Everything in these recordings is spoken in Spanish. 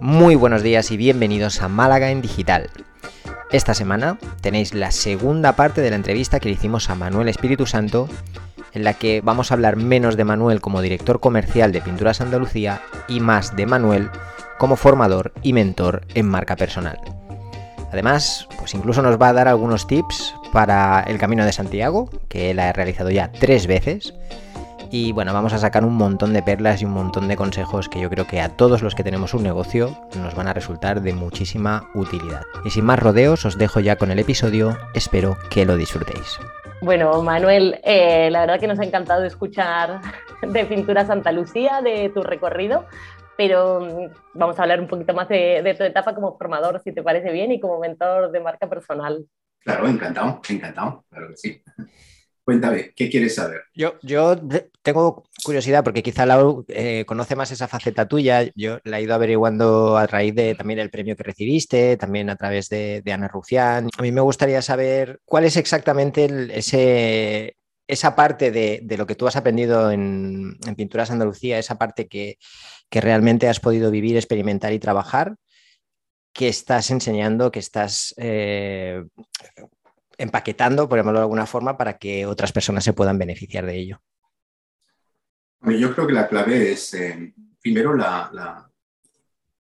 Muy buenos días y bienvenidos a Málaga en Digital. Esta semana tenéis la segunda parte de la entrevista que le hicimos a Manuel Espíritu Santo, en la que vamos a hablar menos de Manuel como director comercial de Pinturas Andalucía y más de Manuel como formador y mentor en marca personal. Además, pues incluso nos va a dar algunos tips para el Camino de Santiago, que él ha realizado ya tres veces. Y bueno, vamos a sacar un montón de perlas y un montón de consejos que yo creo que a todos los que tenemos un negocio nos van a resultar de muchísima utilidad. Y sin más rodeos, os dejo ya con el episodio, espero que lo disfrutéis. Bueno, Manuel, eh, la verdad que nos ha encantado escuchar de Pintura Santa Lucía, de tu recorrido pero mm, vamos a hablar un poquito más de, tu etapa como formador, si te parece bien, y como mentor de marca personal. Claro, encantado, encantado, claro que sí. Cuéntame, ¿qué quieres saber? Yo, yo tengo curiosidad porque quizá Lau eh, conoce más esa faceta tuya. Yo la he ido averiguando a raíz de también el premio que recibiste, también a través de, Ana Rufián. A mí me gustaría saber cuál es exactamente ese, esa parte de, lo que tú has aprendido en, en Pinturas Andalucía, esa parte que, que realmente has podido vivir, experimentar y trabajar, que estás enseñando, que estás eh, empaquetando, por llamarlo de alguna forma, para que otras personas se puedan beneficiar de ello? yo creo que la clave es, eh, primero, la,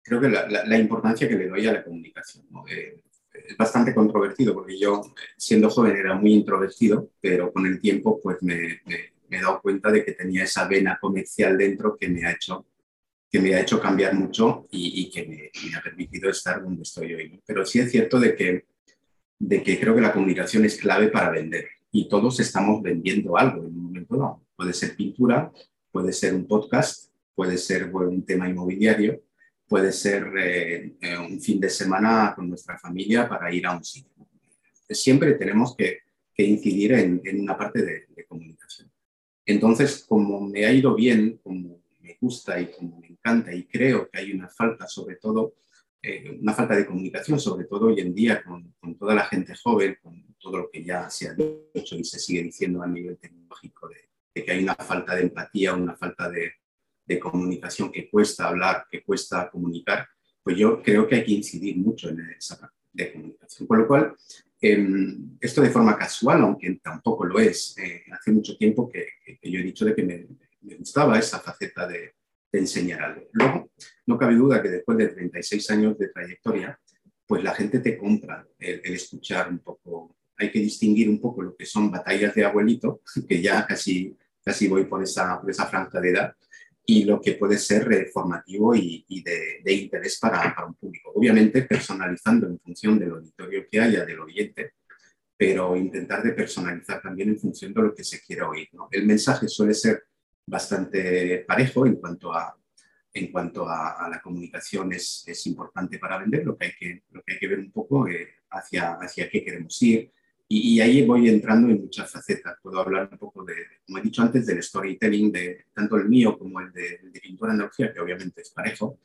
creo que la, importancia que le doy a la comunicación. Eh, es bastante controvertido porque yo, siendo joven, era muy introvertido, pero con el tiempo pues me, me he dado cuenta de que tenía esa vena comercial dentro que me ha hecho que me ha hecho cambiar mucho y, que me, ha permitido estar donde estoy hoy. Pero sí es cierto de que, de que creo que la comunicación es clave para vender y todos estamos vendiendo algo en un momento dado. Puede ser pintura, puede ser un podcast, puede ser un tema inmobiliario, puede ser eh, eh, un fin de semana con nuestra familia para ir a un sitio. Siempre tenemos que, incidir en, una parte de comunicación. Entonces, como me ha ido bien, como me gusta y como me encanta y creo que hay una falta, sobre todo, eh, una falta de comunicación, sobre todo hoy en día con, toda la gente joven, con todo lo que ya se ha dicho y se sigue diciendo a nivel tecnológico, de, que hay una falta de empatía, una falta de, comunicación que cuesta hablar, que cuesta comunicar, pues yo creo que hay que incidir mucho en esa parte de comunicación. Con lo cual, em, esto de forma casual, aunque tampoco lo es, eh, hace mucho tiempo que, yo he dicho de que me, gustaba esa faceta de, enseñar algo. No cabe duda que después de 36 años de trayectoria, pues la gente te compra el, escuchar un poco. Hay que distinguir un poco lo que son batallas de abuelito, que ya casi, casi voy por esa, por esa franja de edad, y lo que puede ser formativo y, de, interés para, para, un público. Obviamente personalizando en función del auditorio que haya, del oyente, pero intentar de personalizar también en función de lo que se quiera oír. ¿no? El mensaje suele ser bastante parejo en cuanto a, en cuanto a, la comunicación es, es, importante para vender, lo que hay que, lo que, hay que ver un poco eh, hacia, hacia qué queremos ir. Y, ahí voy entrando en muchas facetas. Puedo hablar un poco de, como he dicho antes, del storytelling, de tanto el mío como el de, de pintura analogía, que obviamente es parejo.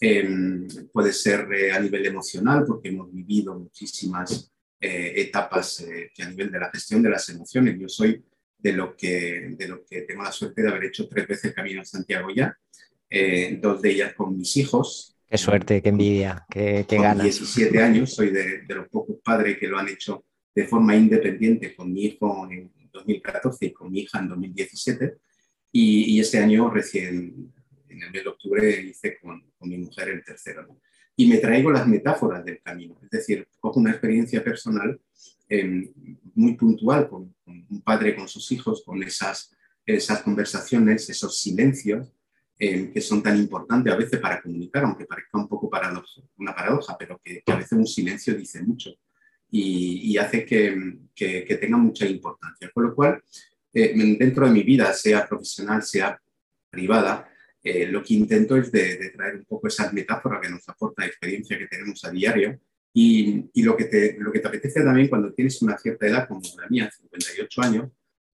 Em, puede ser eh, a nivel emocional, porque hemos vivido muchísimas eh, etapas a nivel de la gestión de las emociones. Yo soy de lo que, de lo que tengo la suerte de haber hecho tres veces el Camino a Santiago ya, eh, dos de ellas con mis hijos. Qué suerte, qué envidia, qué, qué ganas. 17 años, soy de, de, los pocos padres que lo han hecho de forma independiente con mi hijo en 2014 y con mi hija en 2017. Y, y este año recién, en el mes de octubre, hice con, con mi mujer el tercero. Y me traigo las metáforas del camino, es decir, cojo una experiencia personal eh, muy puntual con, un padre con sus hijos, con esas, esas conversaciones, esos silencios eh, que son tan importantes a veces para comunicar, aunque parezca un poco paradoja, una paradoja, pero que, a veces un silencio dice mucho y, hace que, que, tenga mucha importancia. Con lo cual, eh, dentro de mi vida, sea profesional, sea privada, lo que intento es de, de, traer un poco esas metáforas que nos aporta la experiencia que tenemos a diario y, lo, que te, lo que te apetece también cuando tienes una cierta edad, como la mía, 58 años,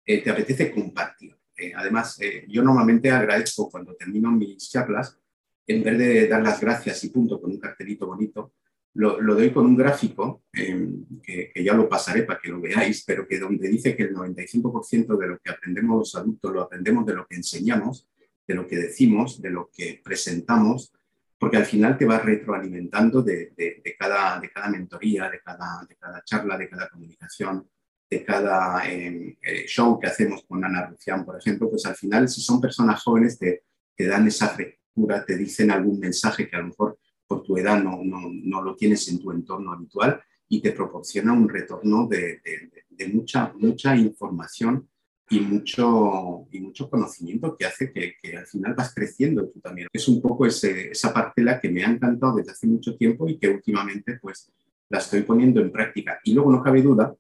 eh, te apetece compartir. Eh, además, eh, yo normalmente agradezco cuando termino mis charlas, en vez de dar las gracias y punto con un cartelito bonito, lo, doy con un gráfico em, que, ya lo pasaré para que lo veáis, pero que donde dice que el 95% de lo que aprendemos los adultos lo aprendemos de lo que enseñamos, de lo que decimos, de lo que presentamos, porque al final te vas retroalimentando de, cada, de cada mentoría, de cada, de cada charla, de cada comunicación, de cada eh, eh, show que hacemos con Ana Rufián, por ejemplo, pues al final si son personas jóvenes te, te dan esa frescura, te dicen algún mensaje que a lo mejor por tu edad no, no, no lo tienes en tu entorno habitual y te proporciona un retorno de, de mucha, mucha información y mucho, y mucho conocimiento que hace que, que, al final vas creciendo tú también. Es un poco ese, esa parcela que me ha encantado desde hace mucho tiempo y que últimamente pues la estoy poniendo en práctica. Y luego no cabe duda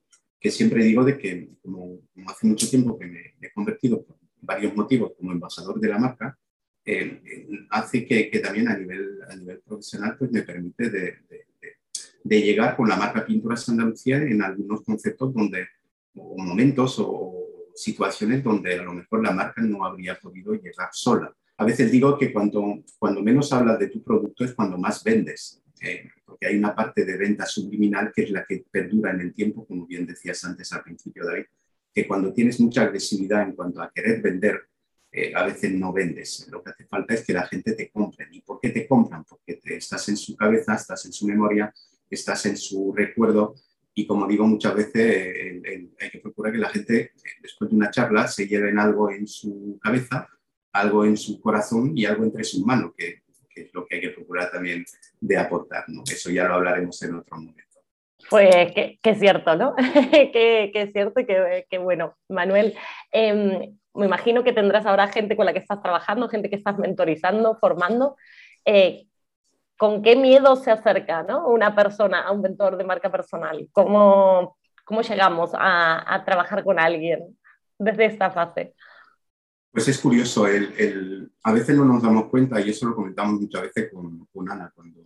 siempre digo de que como, hace mucho tiempo que me, he convertido por varios motivos como embajador de la marca, hace que, también a nivel, a nivel profesional pues me permite de, de, llegar con la marca Pinturas Andalucía en algunos conceptos donde, o momentos o situaciones donde a lo mejor la marca no habría podido llegar sola. A veces digo que cuando, cuando menos hablas de tu producto es cuando más vendes, eh, porque hay una parte de venta subliminal que es la que perdura en el tiempo, como bien decías antes al principio, David, que cuando tienes mucha agresividad en cuanto a querer vender, eh, a veces no vendes. Lo que hace falta es que la gente te compre. ¿Y por qué te compran? Porque te, estás en su cabeza, estás en su memoria, estás en su recuerdo y como digo muchas veces, hay que procurar que la gente, después de una charla, se lleven algo en su cabeza, algo en su corazón y algo entre sus manos, que, es lo que hay que procurar también de aportar. ¿no? Eso ya lo hablaremos en otro momento. Pues que, es cierto, ¿no? que, es cierto y que, bueno. Manuel, em, me imagino que tendrás ahora gente con la que estás trabajando, gente que estás mentorizando, formando. Eh, con qué miedo se acerca ¿no? una persona a un mentor de marca personal. ¿Cómo, cómo llegamos a, a, trabajar con alguien desde esta fase? Pues es curioso, el, el, a veces no nos damos cuenta, y eso lo comentamos muchas veces con, con Ana cuando,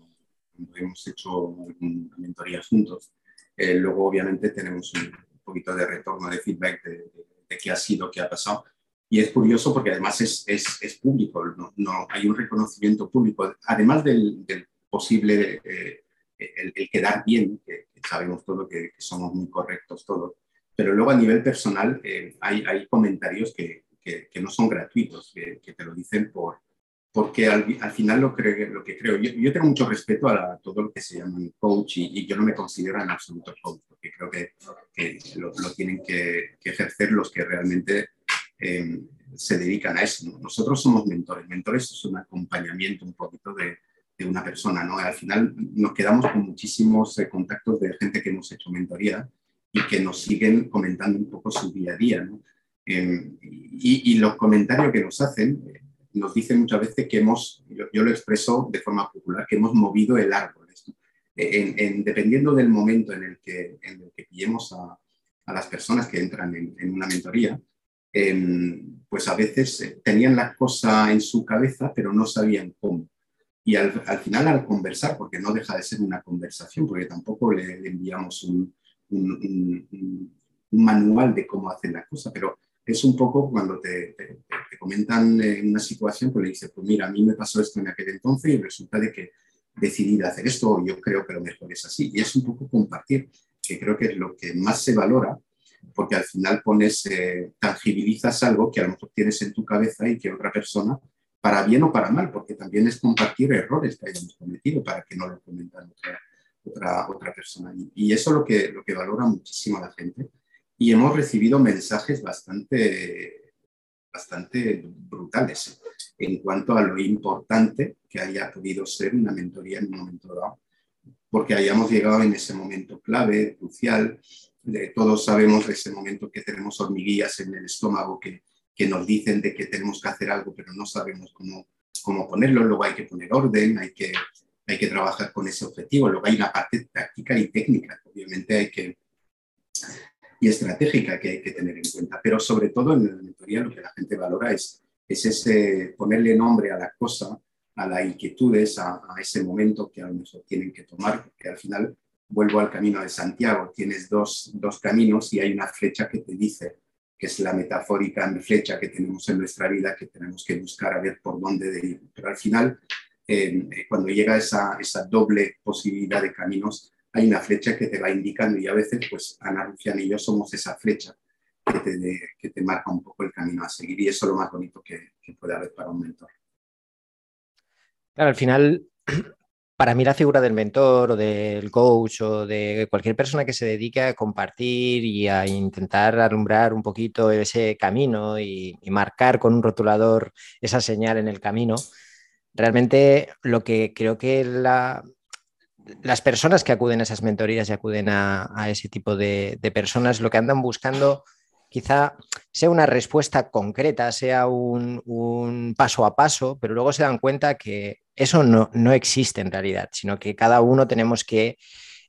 cuando, hemos hecho una mentoría juntos. Eh, luego, obviamente, tenemos un poquito de retorno, de feedback de, de, de qué ha sido, qué ha pasado. Y es curioso porque además es, es, es público, no, no, hay un reconocimiento público, además del, del posible, eh, el, el, quedar bien, que, sabemos todo que, que, somos muy correctos todos, pero luego a nivel personal eh, hay, hay, comentarios que, que, no son gratuitos, que, te lo dicen por, porque al, al final lo, creo, lo que creo, yo, yo, tengo mucho respeto a todo lo que se llama coach y, y, yo no me considero en absoluto coach, porque creo que, que lo, lo, tienen que, ejercer los que realmente eh, se dedican a eso. ¿no? Nosotros somos mentores. Mentores es un acompañamiento un poquito de, de, una persona. ¿no? Al final nos quedamos con muchísimos eh, contactos de gente que hemos hecho mentoría y que nos siguen comentando un poco su día a día. ¿no? Eh, y, y, los comentarios que nos hacen nos dicen muchas veces que hemos, yo, yo, lo expreso de forma popular, que hemos movido el árbol. En, en, dependiendo del momento en el que, en el que pillemos a, a las personas que entran en, en una mentoría, eh, pues a veces eh, tenían la cosa en su cabeza, pero no sabían cómo. Y al, al, final al conversar, porque no deja de ser una conversación, porque tampoco le, le enviamos un, un, un, un, manual de cómo hacer la cosa, pero es un poco cuando te, te, te comentan en una situación, pues le dices, pues mira, a mí me pasó esto en aquel entonces y resulta de que decidí hacer esto, yo creo que lo mejor es así. Y es un poco compartir, que creo que es lo que más se valora porque al final pones, eh, tangibilizas algo que a lo mejor tienes en tu cabeza y que otra persona, para bien o para mal, porque también es compartir errores que hayamos cometido para que no lo comentan otra, otra, otra persona. Y, y eso es lo que, lo que valora muchísimo la gente. Y hemos recibido mensajes bastante, bastante brutales en cuanto a lo importante que haya podido ser una mentoría en un momento dado, porque hayamos llegado en ese momento clave, crucial, de, todos sabemos de ese momento que tenemos hormiguillas en el estómago que, que, nos dicen de que tenemos que hacer algo, pero no sabemos cómo, cómo ponerlo. Luego hay que poner orden, hay que, hay que trabajar con ese objetivo. Luego hay una parte táctica y técnica, obviamente hay que y estratégica que hay que tener en cuenta. Pero sobre todo en la mentoría lo que la gente valora es, es ese ponerle nombre a la cosa, a las inquietudes, a, a, ese momento que a lo mejor tienen que tomar, porque al final vuelvo al camino de Santiago, tienes dos, dos, caminos y hay una flecha que te dice, que es la metafórica flecha que tenemos en nuestra vida, que tenemos que buscar a ver por dónde de ir. Pero al final, eh, cuando llega esa, esa doble posibilidad de caminos, hay una flecha que te va indicando y a veces, pues Ana Rufián y yo somos esa flecha que te, que te marca un poco el camino a seguir y eso es lo más bonito que, que puede haber para un mentor. Claro, al final para mí la figura del mentor o del coach o de cualquier persona que se dedique a compartir y a intentar alumbrar un poquito ese camino y, marcar con un rotulador esa señal en el camino, realmente lo que creo que las personas que acuden a esas mentorías y acuden a, ese tipo de, de personas lo que andan buscando quizá sea una respuesta concreta, sea un, paso a paso, pero luego se dan cuenta que eso no, existe en realidad, sino que cada uno tenemos que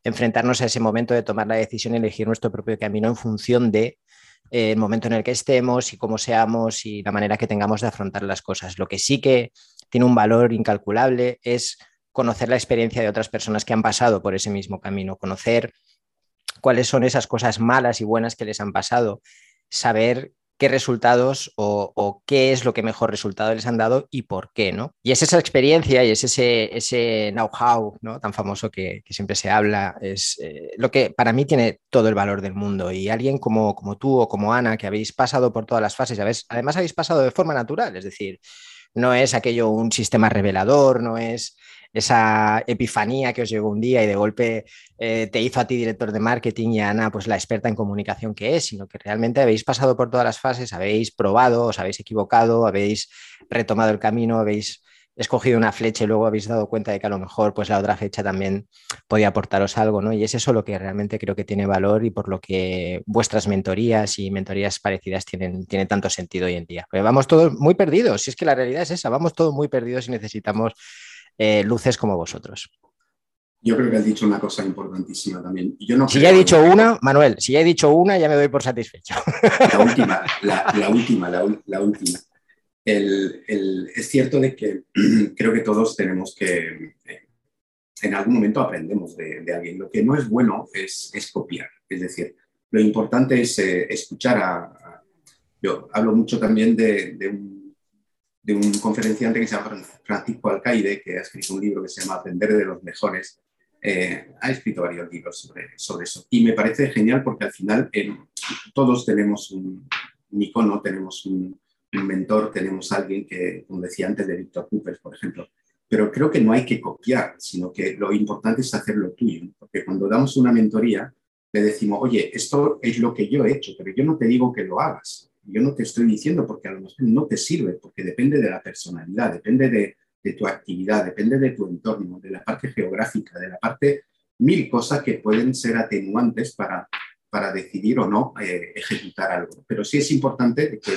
enfrentarnos a ese momento de tomar la decisión y elegir nuestro propio camino en función de eh, el momento en el que estemos y cómo seamos y la manera que tengamos de afrontar las cosas. Lo que sí que tiene un valor incalculable es conocer la experiencia de otras personas que han pasado por ese mismo camino, conocer cuáles son esas cosas malas y buenas que les han pasado, saber qué resultados o, qué es lo que mejor resultado les han dado y por qué, ¿no? Y es esa experiencia y es ese, know-how ¿no? tan famoso que, siempre se habla, es eh, lo que para mí tiene todo el valor del mundo. Y alguien como, como tú o como Ana, que habéis pasado por todas las fases, además habéis pasado de forma natural, es decir, no es aquello un sistema revelador, no es esa epifanía que os llegó un día y de golpe eh, te hizo a ti director de marketing y a Ana, pues la experta en comunicación que es, sino que realmente habéis pasado por todas las fases, habéis probado, os habéis equivocado, habéis retomado el camino, habéis escogido una flecha y luego habéis dado cuenta de que a lo mejor pues la otra flecha también podía aportaros algo, ¿no? Y es eso lo que realmente creo que tiene valor y por lo que vuestras mentorías y mentorías parecidas tienen, tienen tanto sentido hoy en día. Vamos todos muy perdidos, si es que la realidad es esa, vamos todos muy perdidos y necesitamos eh, luces como vosotros. Yo creo que has dicho una cosa importantísima también. Yo no si ya he dicho una, Manuel, si ya he dicho una, ya me doy por satisfecho. La última, la, última, la, última. es cierto de que creo que todos tenemos que, eh, en algún momento aprendemos de, alguien. Lo que no es bueno es, copiar. Es decir, lo importante es eh, escuchar a, Yo hablo mucho también de, de un de un conferenciante que se llama Francisco Alcaide, que ha escrito un libro que se llama Aprender de los Mejores. Eh, ha escrito varios libros sobre, sobre, eso. Y me parece genial porque al final eh, todos tenemos un, icono, tenemos un, mentor, tenemos alguien que, como decía antes, de Víctor Cooper, por ejemplo. Pero creo que no hay que copiar, sino que lo importante es hacer lo tuyo. Porque cuando damos una mentoría, le decimos, oye, esto es lo que yo he hecho, pero yo no te digo que lo hagas yo no te estoy diciendo porque a lo mejor no te sirve, porque depende de la personalidad, depende de, tu actividad, depende de tu entorno, de la parte geográfica, de la parte mil cosas que pueden ser atenuantes para, para decidir o no eh, ejecutar algo. Pero sí es importante que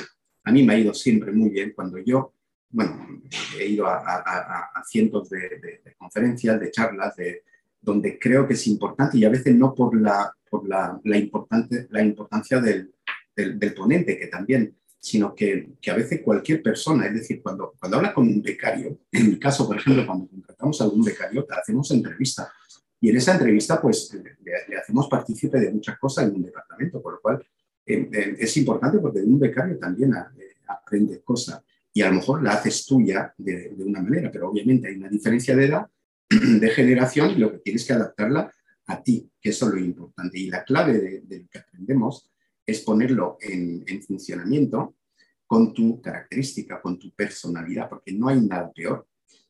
a mí me ha ido siempre muy bien cuando yo, bueno, he ido a, cientos de, conferencias, de charlas, de, donde creo que es importante y a veces no por la, por la, importante, la importancia del, del, ponente, que también, sino que, que, a veces cualquier persona, es decir, cuando, cuando habla con un becario, en mi caso, por ejemplo, cuando contratamos a algún becario, hacemos entrevista. Y en esa entrevista, pues, le, hacemos partícipe de muchas cosas en un departamento, por lo cual eh, eh, es importante porque de un becario también eh, aprende cosas y a lo mejor la haces tuya de, de, una manera, pero obviamente hay una diferencia de edad, de generación, y lo que tienes que adaptarla a ti, que eso es lo importante. Y la clave de, de lo que aprendemos es ponerlo en, funcionamiento con tu característica, con tu personalidad, porque no hay nada peor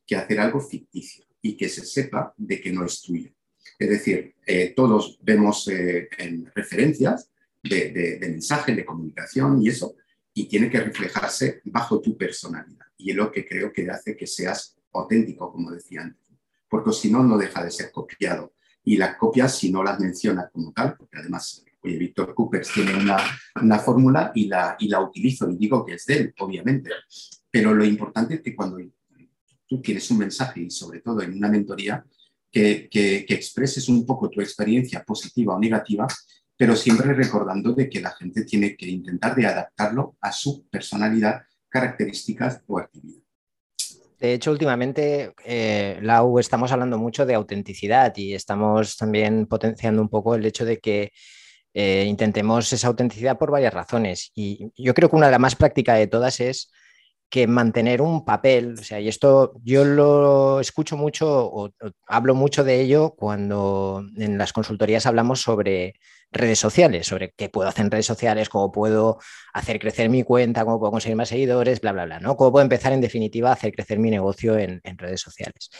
que hacer algo ficticio y que se sepa de que no es tuyo. Es decir, eh, todos vemos eh, en referencias de, de, mensaje, de comunicación y eso, y tiene que reflejarse bajo tu personalidad. Y es lo que creo que hace que seas auténtico, como decía antes, porque si no, no deja de ser copiado. Y las copias, si no las mencionas como tal, porque además Víctor Coopers tiene una, una fórmula y la, y la utilizo y digo que es de él, obviamente. Pero lo importante es que cuando tú tienes un mensaje y sobre todo en una mentoría, que, que, expreses un poco tu experiencia positiva o negativa, pero siempre recordando que la gente tiene que intentar de adaptarlo a su personalidad, características o actividad. De hecho, últimamente, eh, Lau, estamos hablando mucho de autenticidad y estamos también potenciando un poco el hecho de que eh, intentemos esa autenticidad por varias razones. Y yo creo que una de las más prácticas de todas es que mantener un papel, o sea, y esto yo lo escucho mucho o, hablo mucho de ello cuando en las consultorías hablamos sobre redes sociales, sobre qué puedo hacer en redes sociales, cómo puedo hacer crecer mi cuenta, cómo puedo conseguir más seguidores, bla, bla, bla, ¿no? Cómo puedo empezar en definitiva a hacer crecer mi negocio en redes sociales.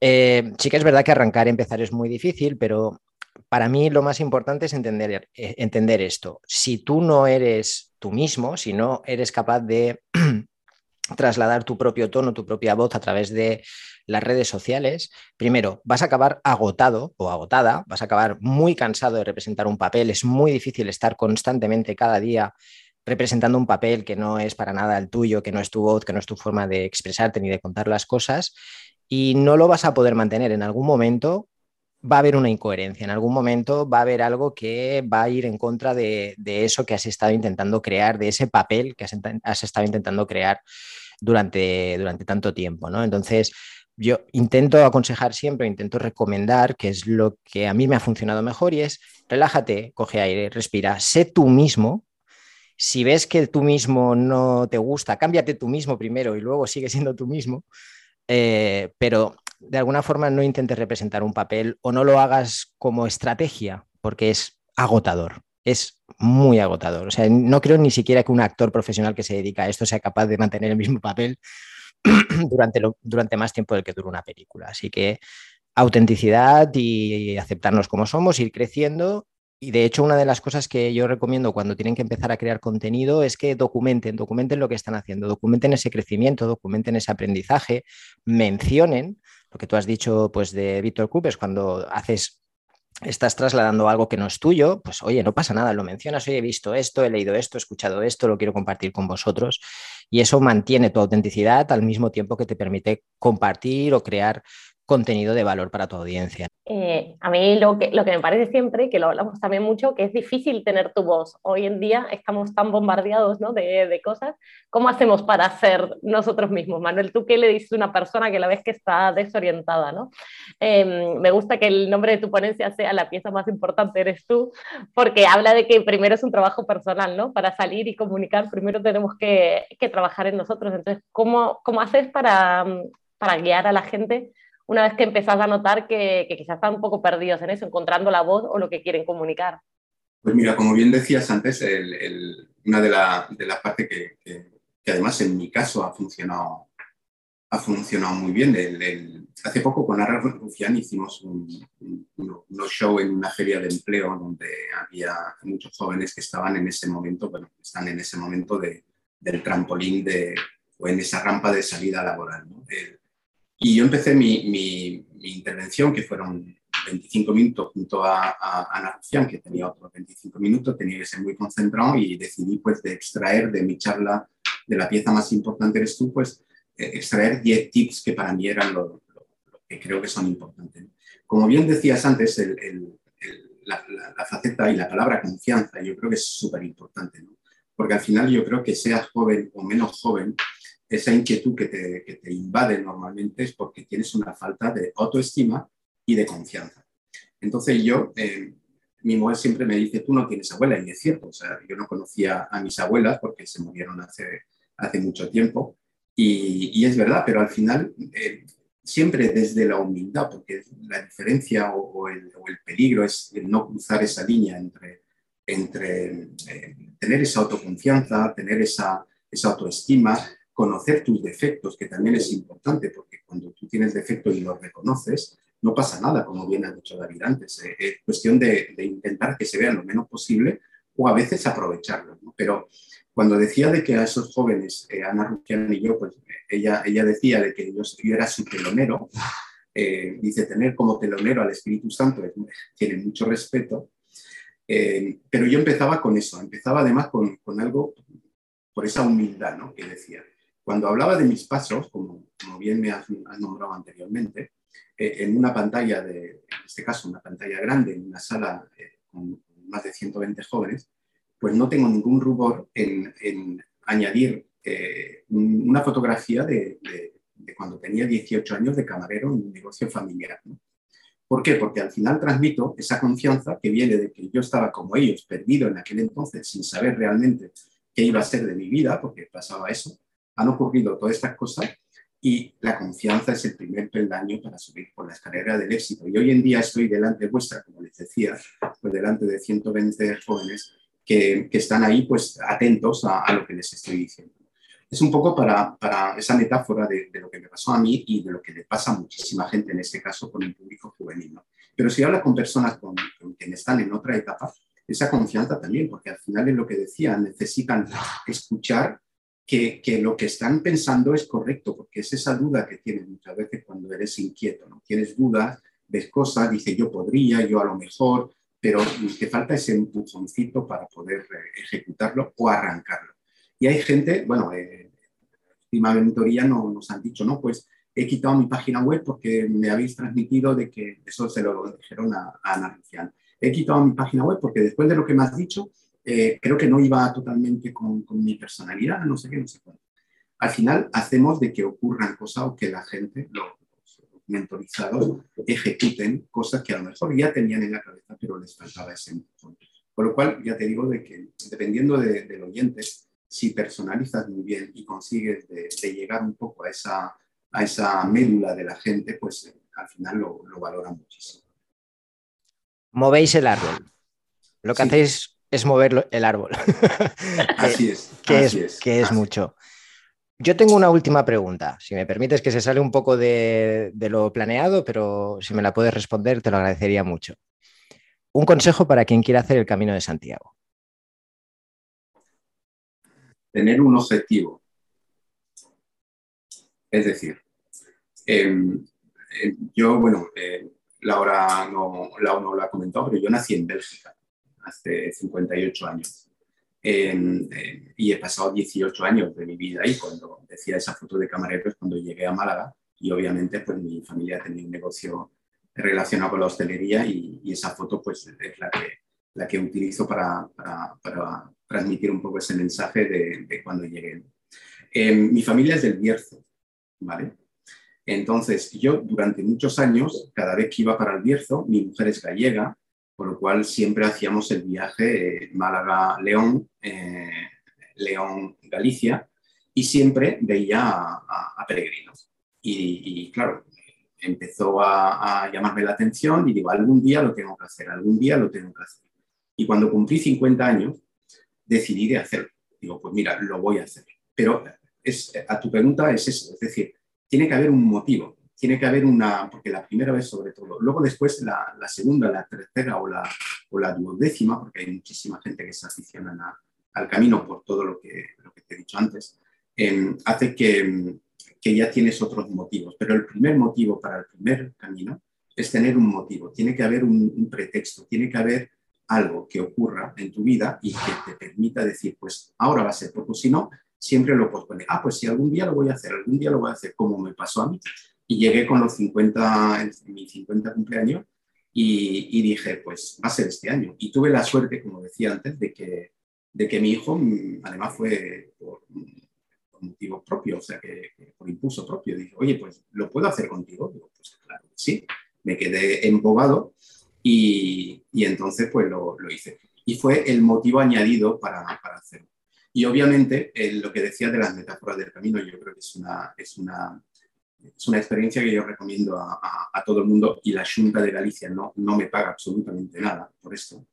Eh, sí que es verdad que arrancar y empezar es muy difícil, pero para mí lo más importante es entender, eh, entender esto. Si tú no eres tú mismo, si no eres capaz de trasladar tu propio tono, tu propia voz a través de las redes sociales, primero vas a acabar agotado o agotada, vas a acabar muy cansado de representar un papel, es muy difícil estar constantemente cada día representando un papel que no es para nada el tuyo, que no es tu voz, que no es tu forma de expresarte ni de contar las cosas, y no lo vas a poder mantener. En algún momento va a haber una incoherencia, en algún momento va a haber algo que va a ir en contra de, eso que has estado intentando crear, de ese papel que has, estado intentando crear durante, durante tanto tiempo, ¿no? Entonces, yo intento aconsejar siempre, intento recomendar, que es lo que a mí me ha funcionado mejor, y es relájate, coge aire, respira, sé tú mismo. Si ves que tú mismo no te gusta, cámbiate tú mismo primero y luego sigue siendo tú mismo. Eh, pero de alguna forma no intentes representar un papel o no lo hagas como estrategia, porque es agotador, es muy agotador. O sea, no creo ni siquiera que un actor profesional que se dedica a esto sea capaz de mantener el mismo papel durante, durante más tiempo del que dura una película. Así que autenticidad y aceptarnos como somos, ir creciendo y de hecho, una de las cosas que yo recomiendo cuando tienen que empezar a crear contenido es que documenten, documenten lo que están haciendo, documenten ese crecimiento, documenten ese aprendizaje, mencionen lo que tú has dicho pues, de Víctor Coopers cuando haces estás trasladando algo que no es tuyo, pues oye, no pasa nada, lo mencionas, oye, he visto esto, he leído esto, he escuchado esto, lo quiero compartir con vosotros. Y eso mantiene tu autenticidad al mismo tiempo que te permite compartir o crear contenido de valor para tu audiencia. Eh, a mí lo que, lo que me parece siempre, que lo hablamos también mucho, que es difícil tener tu voz. Hoy en día estamos tan bombardeados ¿no? de, de, cosas. ¿Cómo hacemos para ser nosotros mismos? Manuel, ¿tú qué le dices a una persona que la ves que está desorientada? ¿no? Eh, me gusta que el nombre de tu ponencia sea la pieza más importante eres tú, porque habla de que primero es un trabajo personal, ¿no? Para salir y comunicar, primero tenemos que, que trabajar en nosotros. Entonces, ¿cómo, cómo haces para, para guiar a la gente? Una vez que empezás a notar que, quizás están un poco perdidos en eso, encontrando la voz o lo que quieren comunicar? Pues mira, como bien decías antes, una de, las partes que, además en mi caso ha funcionado, ha funcionado muy bien. hace poco con Arra Rufián hicimos un, show en una feria de empleo donde había muchos jóvenes que estaban en ese momento, bueno, están en ese momento del trampolín de, o en esa rampa de salida laboral. ¿no? Y yo empecé mi, mi, intervención, que fueron 25 minutos junto a, Ana Rufián, que tenía otros 25 minutos, tenía que ser muy concentrado y decidí pues de extraer de mi charla, de la pieza más importante eres tú, pues eh, extraer 10 tips que para mí eran lo, que creo que son importantes. Como bien decías antes, el, el, la, la, faceta y la palabra confianza, yo creo que es súper importante, ¿no? porque al final yo creo que seas joven o menos joven, esa inquietud que te, invade normalmente es porque tienes una falta de autoestima y de confianza. Entonces yo, eh, mi mujer siempre me dice, tú no tienes abuela, y es cierto, o sea, yo no conocía a mis abuelas porque se murieron hace, hace mucho tiempo, y, es verdad, pero al final, eh, siempre desde la humildad, porque la diferencia o, el, peligro es el no cruzar esa línea entre, entre eh, tener esa autoconfianza, tener esa, esa autoestima, conocer tus defectos, que también es importante, porque cuando tú tienes defectos y los reconoces, no pasa nada, como bien ha dicho David antes. Eh, es cuestión de, intentar que se vean lo menos posible o a veces aprovecharlo. Pero cuando decía de que a esos jóvenes, eh, Ana Rufián y yo, pues ella, ella decía de que yo, era su telonero, eh, dice tener como telonero al Espíritu Santo tiene mucho respeto, pero yo empezaba con eso, empezaba además con, con algo, por esa humildad ¿no? que decía. Cuando hablaba de mis pasos, como, como bien me has, nombrado anteriormente, eh, en una pantalla, de, en este caso una pantalla grande, en una sala eh, con más de 120 jóvenes, pues no tengo ningún rubor en, en añadir eh, una fotografía de, de, cuando tenía 18 años de camarero en un negocio familiar. ¿Por qué? Porque al final transmito esa confianza que viene de que yo estaba como ellos, perdido en aquel entonces, sin saber realmente qué iba a ser de mi vida, porque pasaba eso, han ocurrido todas estas cosas y la confianza es el primer peldaño para subir por la escalera del éxito. Y hoy en día estoy delante vuestra, como les decía, pues delante de 120 jóvenes que, que están ahí pues atentos a, lo que les estoy diciendo. es un poco para, para esa metáfora de, de, lo que me pasó a mí y de lo que le pasa a muchísima gente, en este caso con el público juvenil. ¿no? Pero si hablas con personas con, con quien están en otra etapa, esa confianza también, porque al final es lo que decía, necesitan escuchar que, que, lo que están pensando es correcto, porque es esa duda que tienes muchas veces cuando eres inquieto, ¿no? Tienes dudas, ves cosas, dices yo podría, yo a lo mejor, pero te falta ese empujoncito para poder eh, ejecutarlo o arrancarlo. Y hay gente, bueno, eh, última mentoría no, nos han dicho, no, pues he quitado mi página web porque me habéis transmitido de que eso se lo dijeron a, a Ana. He quitado mi página web porque después de lo que me has dicho, eh, creo que no iba totalmente con, con, mi personalidad, no sé qué, no sé cuánto. Al final hacemos de que ocurran cosas o que la gente, los, los mentorizados, ejecuten cosas que a lo mejor ya tenían en la cabeza, pero les faltaba ese empujón. Con lo cual, ya te digo de que dependiendo de, del oyente, si personalizas muy bien y consigues de, de llegar un poco a esa, a esa médula de la gente, pues eh, al final lo, lo valoran muchísimo. Movéis el árbol. Lo que sí. hacéis es mover el árbol. así es. que así es, es, que es mucho. Yo tengo una última pregunta. Si me permites que se sale un poco de, de, lo planeado, pero si me la puedes responder, te lo agradecería mucho. Un consejo para quien quiera hacer el Camino de Santiago tener un objetivo. Es decir, eh, eh, yo, bueno, eh, Laura, no, Laura no lo ha comentado, pero yo nací en Bélgica hace 58 años. y he pasado 18 años de mi vida ahí cuando decía esa foto de camareros cuando llegué a Málaga y obviamente pues mi familia tenía un negocio relacionado con la hostelería y, esa foto pues es la que, la que utilizo para, para, transmitir un poco ese mensaje de, cuando llegué. Eh, mi familia es del Bierzo, ¿vale? Entonces, yo durante muchos años, cada vez que iba para el Bierzo, mi mujer es gallega, por lo cual siempre hacíamos el viaje eh, Málaga-León, eh, León-Galicia, y siempre veía a, a, peregrinos. Y, y, claro, empezó a, a llamarme la atención y digo, algún día lo tengo que hacer, algún día lo tengo que hacer. Y cuando cumplí 50 años, decidí de hacerlo. Digo, pues mira, lo voy a hacer. Pero es, a tu pregunta es eso, es decir, tiene que haber un motivo, tiene que haber una, porque la primera vez sobre todo, luego después la, segunda, la tercera o la, o la duodécima, porque hay muchísima gente que se aficiona al camino por todo lo que, te he dicho antes, eh, hace que, que ya tienes otros motivos. Pero el primer motivo para el primer camino es tener un motivo, tiene que haber un, un pretexto, tiene que haber algo que ocurra en tu vida y que te permita decir, pues ahora va a ser, porque si no, siempre lo pospones. Ah, pues si algún día lo voy a hacer, algún día lo voy a hacer, como me pasó a mí. Y llegué con los 50, en mi 50 cumpleaños y, dije, pues va a ser este año. Y tuve la suerte, como decía antes, de que, de que mi hijo, mm, además fue por, por motivo propio, o sea, que, que, por impulso propio, dije, oye, pues lo puedo hacer contigo. Digo, pues claro, sí. Me quedé embobado y, y entonces pues lo, lo, hice. Y fue el motivo añadido para, para hacerlo. Y obviamente eh, lo que decía de las metáforas del camino, yo creo que es una, es una, es una experiencia que yo recomiendo a, a, a, todo el mundo y la Junta de Galicia no, no me paga absolutamente nada por esto,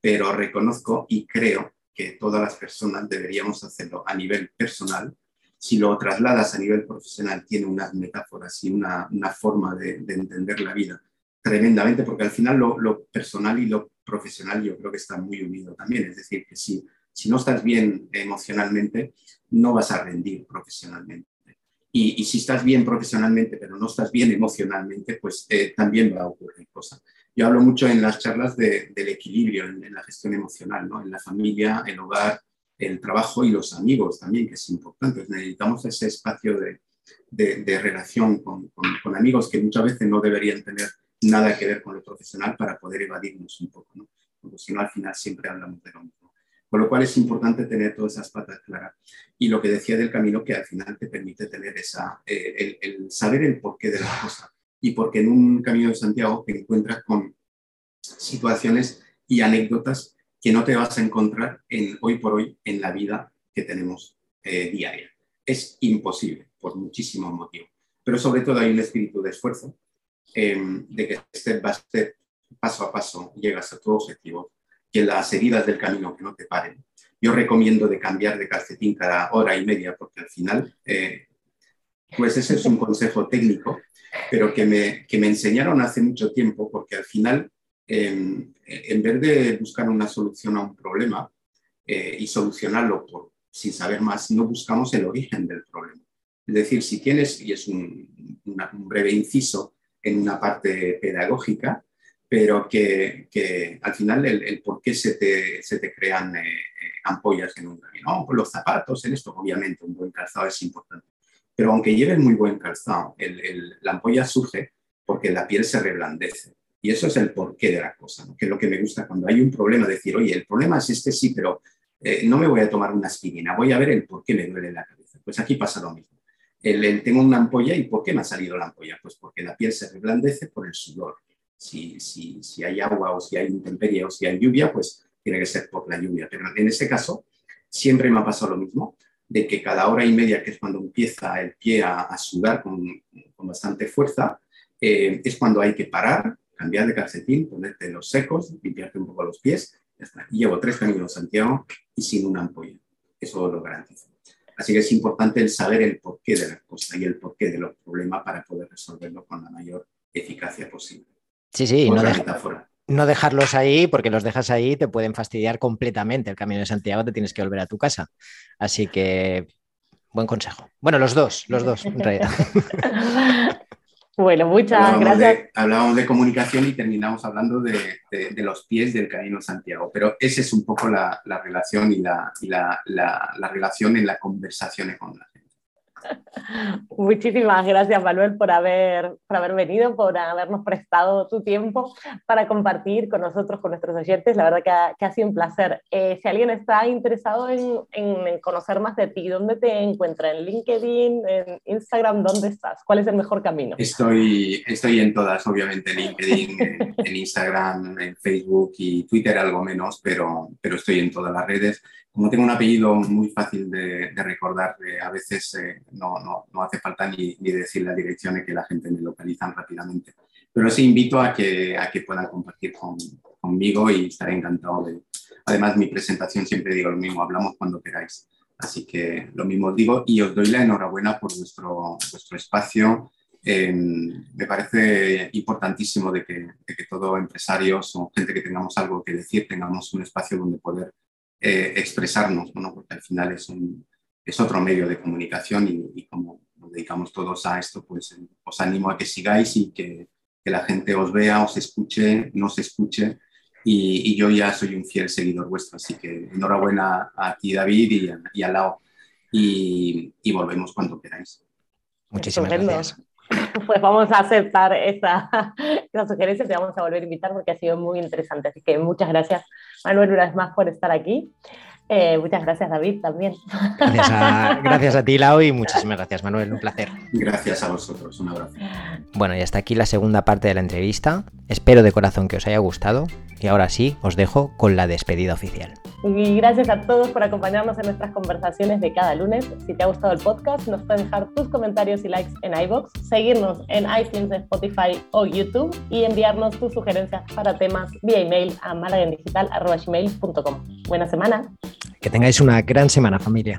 pero reconozco y creo que todas las personas deberíamos hacerlo a nivel personal. Si lo trasladas a nivel profesional, tiene unas metáforas y una, una forma de, de entender la vida tremendamente, porque al final lo, lo, personal y lo profesional yo creo que está muy unido también. Es decir, que si, si no estás bien emocionalmente, no vas a rendir profesionalmente. Y, y si estás bien profesionalmente, pero no estás bien emocionalmente, pues eh, también va a ocurrir cosas. Yo hablo mucho en las charlas de, del equilibrio en, en, la gestión emocional, ¿no? en la familia, el hogar, el trabajo y los amigos también, que es importante. Necesitamos ese espacio de, relación con amigos que muchas veces no deberían tener nada que ver con lo profesional para poder evadirnos un poco, ¿no? porque si no al final siempre hablamos de lo mismo. Con lo cual es importante tener todas esas patas claras. Y lo que decía del camino, que al final te permite tener esa, eh, el, el, saber el porqué de las cosas. Y porque en un camino de Santiago te encuentras con situaciones y anécdotas que no te vas a encontrar en, hoy por hoy en la vida que tenemos eh, diaria. Es imposible por muchísimos motivos. Pero sobre todo hay un espíritu de esfuerzo, eh, de que step by step, paso a paso, llegas a tu objetivo, que las heridas del camino que no te paren. yo recomiendo de cambiar de calcetín cada hora y media, porque al final, eh, pues ese es un consejo técnico, pero que me, que me enseñaron hace mucho tiempo, porque al final, em, en vez de buscar una solución a un problema eh, y solucionarlo por, sin saber más, no buscamos el origen del problema. Es decir, si tienes, y es un, un breve inciso en una parte pedagógica, pero que, que al final el, el, por qué se te, se te crean eh, ampollas en un camino. los zapatos, en esto obviamente un buen calzado es importante. Pero aunque lleven muy buen calzado, el, la ampolla surge porque la piel se reblandece. Y eso es el porqué de la cosa, que es lo que me gusta cuando hay un problema, decir, oye, el problema es este sí, pero eh, no me voy a tomar una aspirina, voy a ver el por qué me duele la cabeza. Pues aquí pasa lo mismo. El, tengo una ampolla y ¿por qué me ha salido la ampolla? Pues porque la piel se reblandece por el sudor. Si, hay agua o si hay intemperie o si hay lluvia, pues tiene que ser por la lluvia. Pero en ese caso, siempre me ha pasado lo mismo, de que cada hora y media, que es cuando empieza el pie a, sudar con, bastante fuerza, eh, es cuando hay que parar, cambiar de calcetín, ponerte los secos, limpiarte un poco los pies. Y llevo tres caminos Santiago y sin una ampolla. Eso lo garantizo. Así que es importante el saber el porqué de la cosa y el porqué de los problemas para poder resolverlo con la mayor eficacia posible. Sí, sí, no, no dejarlos ahí, porque los dejas ahí te pueden fastidiar completamente el camino de Santiago, te tienes que volver a tu casa. Así que, buen consejo. Bueno, los dos, los dos, en realidad. Bueno, muchas gracias. hablábamos de comunicación y terminamos hablando de, los pies del Camino de Santiago, pero esa es un poco la, relación y, la, la, relación en la conversación con la Muchísimas gracias, Manuel, por haber, por haber venido, por habernos prestado tu tiempo para compartir con nosotros, con nuestros oyentes. La verdad que ha, que sido un placer. Eh, si alguien está interesado en, en, conocer más de ti, ¿dónde te encuentra? ¿En LinkedIn? ¿En Instagram? ¿Dónde estás? ¿Cuál es el mejor camino? Estoy, estoy en todas, obviamente, en LinkedIn, en, Instagram, en Facebook y Twitter algo menos, pero, pero estoy en todas las redes como tengo un apellido muy fácil de, recordar, eh, a veces eh, no, no, no, hace falta ni, ni, decir la dirección y que la gente me localiza rápidamente. Pero sí invito a que, a que puedan compartir con, conmigo y estaré encantado de... Además, mi presentación siempre digo lo mismo, hablamos cuando queráis. Así que lo mismo digo y os doy la enhorabuena por vuestro, vuestro espacio. Em, me parece importantísimo de que, de que todo empresarios o gente que tengamos algo que decir tengamos un espacio donde poder eh, expresarnos, bueno, porque al final es, un, es otro medio de comunicación y, como nos dedicamos todos a esto, pues eh, os animo a que sigáis y que, que, la gente os vea, os escuche, nos escuche y, y, yo ya soy un fiel seguidor vuestro, así que enhorabuena a ti David y a, y a Lao y, y volvemos cuando queráis. Muchísimas gracias. Pues vamos a aceptar esa, esa sugerencia, te vamos a volver a invitar porque ha sido muy interesante. Así que muchas gracias, Manuel, una vez más por estar aquí. Eh, muchas gracias, David, también. Gracias a, gracias a ti, Lau, y muchísimas gracias, Manuel. Un placer. Gracias a vosotros. Un abrazo. Bueno, y hasta aquí la segunda parte de la entrevista. Espero de corazón que os haya gustado. Y ahora sí, os dejo con la despedida oficial. Y gracias a todos por acompañarnos en nuestras conversaciones de cada lunes. Si te ha gustado el podcast, nos puedes dejar tus comentarios y likes en iBox, seguirnos en iTunes, Spotify o YouTube y enviarnos tus sugerencias para temas vía email a malagendigital.com. Buena semana. Que tengáis una gran semana, familia.